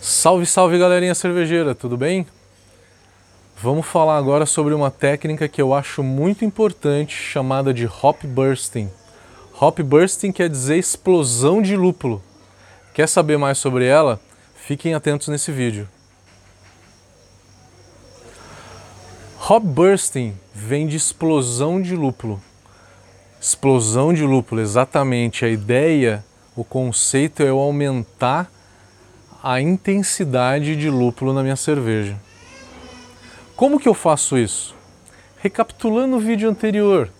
Salve, salve galerinha cervejeira, tudo bem? Vamos falar agora sobre uma técnica que eu acho muito importante chamada de hop bursting. Hop bursting quer dizer explosão de lúpulo. Quer saber mais sobre ela? Fiquem atentos nesse vídeo. Hop bursting vem de explosão de lúpulo. Explosão de lúpulo, exatamente. A ideia, o conceito é eu aumentar a intensidade de lúpulo na minha cerveja. Como que eu faço isso? Recapitulando o vídeo anterior,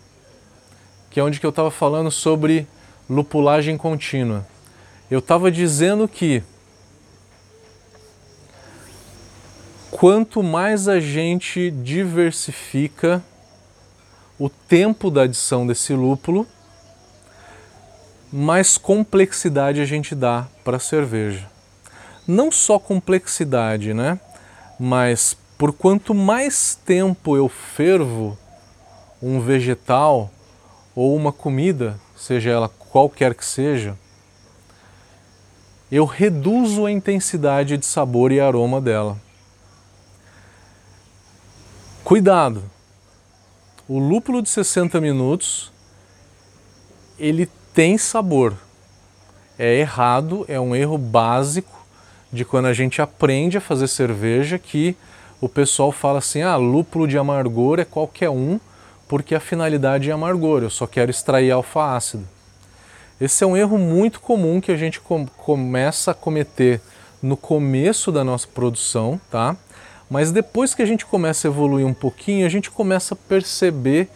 que é onde que eu estava falando sobre lupulagem contínua. Eu estava dizendo que quanto mais a gente diversifica o tempo da adição desse lúpulo, mais complexidade a gente dá para a cerveja não só complexidade, né? Mas por quanto mais tempo eu fervo um vegetal ou uma comida, seja ela qualquer que seja, eu reduzo a intensidade de sabor e aroma dela. Cuidado! O lúpulo de 60 minutos, ele tem sabor. É errado, é um erro básico de quando a gente aprende a fazer cerveja que o pessoal fala assim: ah, lúpulo de amargor é qualquer um, porque a finalidade é amargor, eu só quero extrair alfa-ácido. Esse é um erro muito comum que a gente com começa a cometer no começo da nossa produção, tá? Mas depois que a gente começa a evoluir um pouquinho, a gente começa a perceber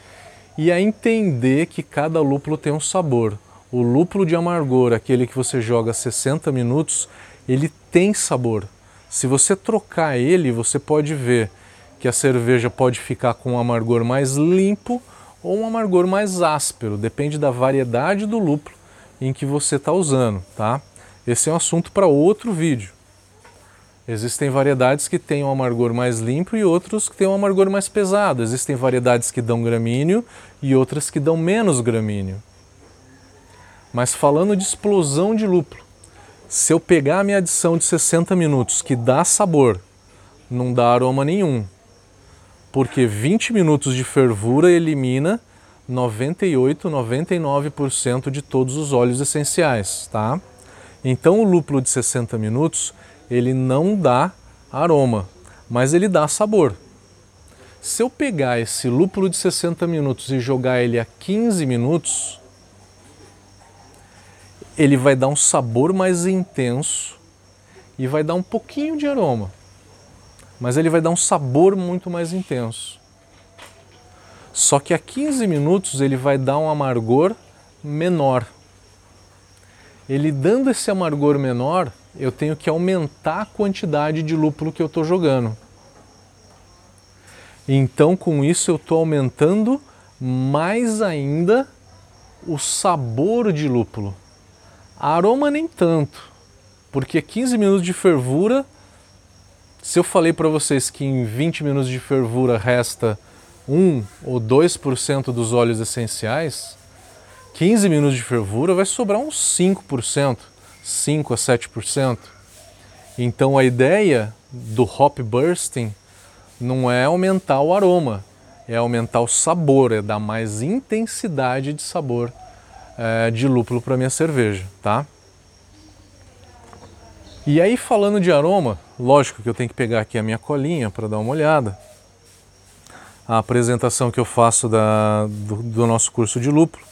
e a entender que cada lúpulo tem um sabor. O lúpulo de amargor, aquele que você joga 60 minutos, ele tem sabor. Se você trocar ele, você pode ver que a cerveja pode ficar com um amargor mais limpo ou um amargor mais áspero, depende da variedade do lúpulo em que você está usando, tá? Esse é um assunto para outro vídeo. Existem variedades que têm um amargor mais limpo e outros que têm um amargor mais pesado. Existem variedades que dão gramíneo e outras que dão menos gramíneo. Mas falando de explosão de lúpulo, se eu pegar a minha adição de 60 minutos, que dá sabor, não dá aroma nenhum, porque 20 minutos de fervura elimina 98, 99% de todos os óleos essenciais, tá? Então o lúpulo de 60 minutos, ele não dá aroma, mas ele dá sabor. Se eu pegar esse lúpulo de 60 minutos e jogar ele a 15 minutos, ele vai dar um sabor mais intenso e vai dar um pouquinho de aroma, mas ele vai dar um sabor muito mais intenso. Só que a 15 minutos ele vai dar um amargor menor. Ele dando esse amargor menor, eu tenho que aumentar a quantidade de lúpulo que eu estou jogando. Então, com isso, eu estou aumentando mais ainda o sabor de lúpulo. Aroma nem tanto, porque 15 minutos de fervura, se eu falei para vocês que em 20 minutos de fervura resta 1 ou 2% dos óleos essenciais, 15 minutos de fervura vai sobrar uns 5%, 5 a 7%. Então a ideia do hop bursting não é aumentar o aroma, é aumentar o sabor, é dar mais intensidade de sabor é, de lúpulo para minha cerveja, tá? E aí falando de aroma, lógico que eu tenho que pegar aqui a minha colinha para dar uma olhada. A apresentação que eu faço da, do, do nosso curso de lúpulo.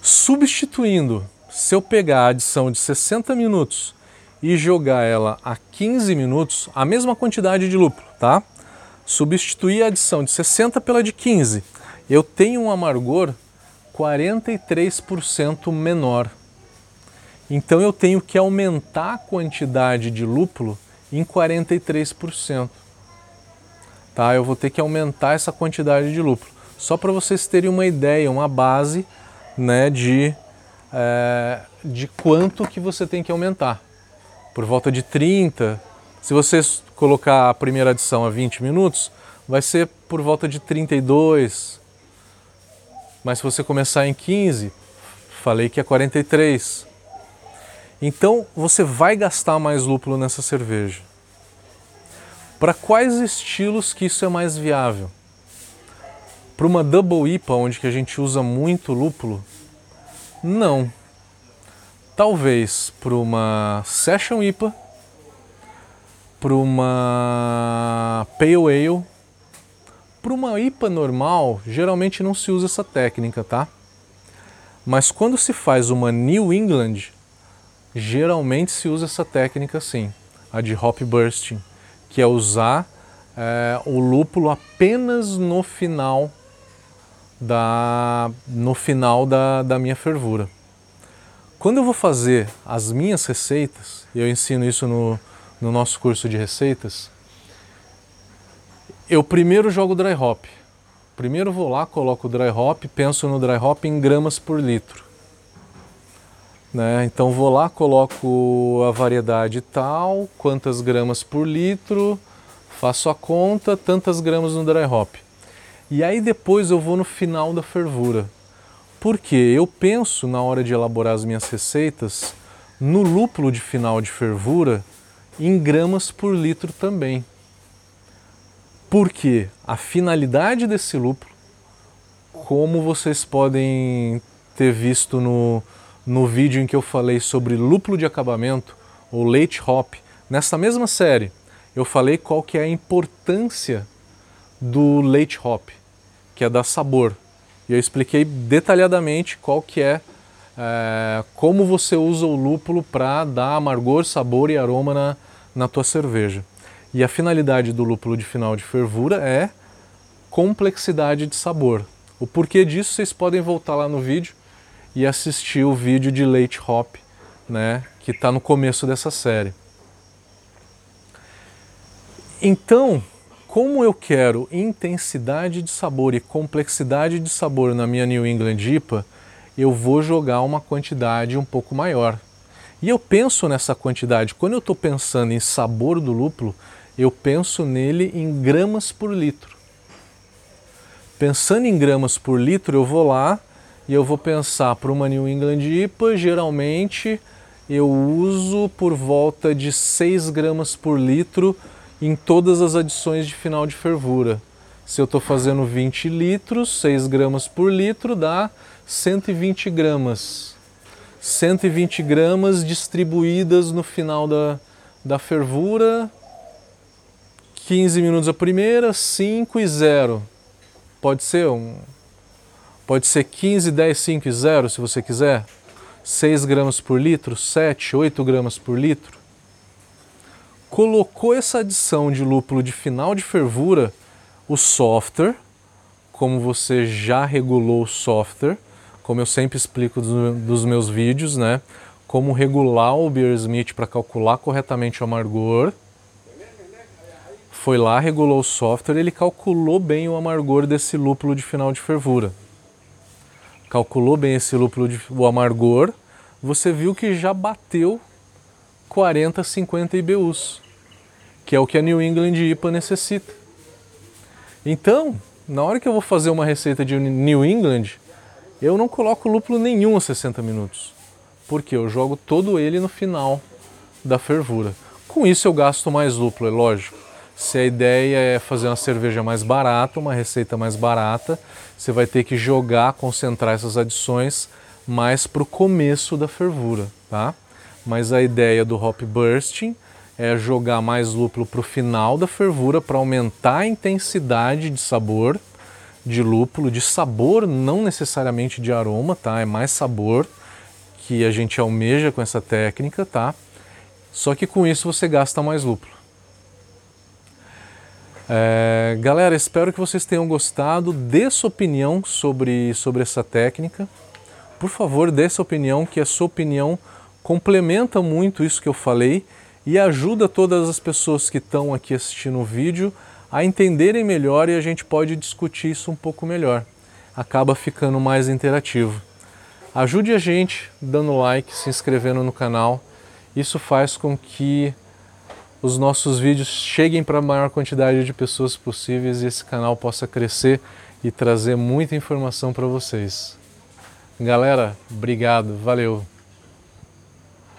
Substituindo, se eu pegar a adição de 60 minutos e jogar ela a 15 minutos, a mesma quantidade de lúpulo, tá? Substituir a adição de 60 pela de 15, eu tenho um amargor 43% menor. Então eu tenho que aumentar a quantidade de lúpulo em 43%. Tá? Eu vou ter que aumentar essa quantidade de lúpulo. Só para vocês terem uma ideia, uma base né, de, é, de quanto que você tem que aumentar. Por volta de 30. Se você colocar a primeira adição a 20 minutos, vai ser por volta de 32, mas se você começar em 15, falei que é 43. Então você vai gastar mais lúpulo nessa cerveja. Para quais estilos que isso é mais viável? Para uma Double IPA, onde que a gente usa muito lúpulo? Não. Talvez para uma Session IPA, para uma Pale Ale, para uma IPA normal, geralmente não se usa essa técnica, tá? Mas quando se faz uma New England, geralmente se usa essa técnica sim, a de hop bursting, que é usar é, o lúpulo apenas no final da, no final da, da minha fervura. Quando eu vou fazer as minhas receitas, e eu ensino isso no, no nosso curso de receitas, eu primeiro jogo dry hop. Primeiro vou lá, coloco o dry hop, penso no dry hop em gramas por litro. Né? Então vou lá, coloco a variedade tal, quantas gramas por litro, faço a conta, tantas gramas no dry hop. E aí depois eu vou no final da fervura. Porque eu penso na hora de elaborar as minhas receitas no lúpulo de final de fervura em gramas por litro também. Porque a finalidade desse lúpulo, como vocês podem ter visto no, no vídeo em que eu falei sobre lúpulo de acabamento ou late hop, nessa mesma série, eu falei qual que é a importância do late hop, que é dar sabor. E eu expliquei detalhadamente qual que é, é como você usa o lúpulo para dar amargor, sabor e aroma na, na tua cerveja. E a finalidade do lúpulo de final de fervura é complexidade de sabor. O porquê disso vocês podem voltar lá no vídeo e assistir o vídeo de Late Hop, né, que está no começo dessa série. Então, como eu quero intensidade de sabor e complexidade de sabor na minha New England IPA, eu vou jogar uma quantidade um pouco maior. E eu penso nessa quantidade, quando eu estou pensando em sabor do lúpulo, eu penso nele em gramas por litro. Pensando em gramas por litro, eu vou lá e eu vou pensar para uma New England IPA, geralmente eu uso por volta de 6 gramas por litro em todas as adições de final de fervura. Se eu estou fazendo 20 litros, 6 gramas por litro dá 120 gramas. 120 gramas distribuídas no final da, da fervura. 15 minutos a primeira, 5 e 0. Pode ser um. Pode ser 15, 10, 5 e 0 se você quiser. 6 gramas por litro, 7, 8 gramas por litro colocou essa adição de lúpulo de final de fervura, o software, como você já regulou o software, como eu sempre explico dos meus vídeos, né? Como regular o Beer Smith para calcular corretamente o amargor. Foi lá, regulou o software, ele calculou bem o amargor desse lúpulo de final de fervura. Calculou bem esse lúpulo de o amargor, você viu que já bateu 40, 50 IBUs, que é o que a New England IPA necessita. Então, na hora que eu vou fazer uma receita de New England, eu não coloco lúpulo nenhum a 60 minutos, porque eu jogo todo ele no final da fervura. Com isso eu gasto mais lúpulo, é lógico. Se a ideia é fazer uma cerveja mais barata, uma receita mais barata, você vai ter que jogar, concentrar essas adições mais para o começo da fervura, tá? mas a ideia do hop bursting é jogar mais lúpulo para o final da fervura para aumentar a intensidade de sabor de lúpulo, de sabor, não necessariamente de aroma, tá? É mais sabor que a gente almeja com essa técnica, tá? Só que com isso você gasta mais lúpulo. É, galera, espero que vocês tenham gostado. Dê sua opinião sobre, sobre essa técnica. Por favor, dê sua opinião, que a sua opinião complementa muito isso que eu falei e ajuda todas as pessoas que estão aqui assistindo o vídeo a entenderem melhor e a gente pode discutir isso um pouco melhor. Acaba ficando mais interativo. Ajude a gente dando like, se inscrevendo no canal. Isso faz com que os nossos vídeos cheguem para a maior quantidade de pessoas possíveis e esse canal possa crescer e trazer muita informação para vocês. Galera, obrigado, valeu!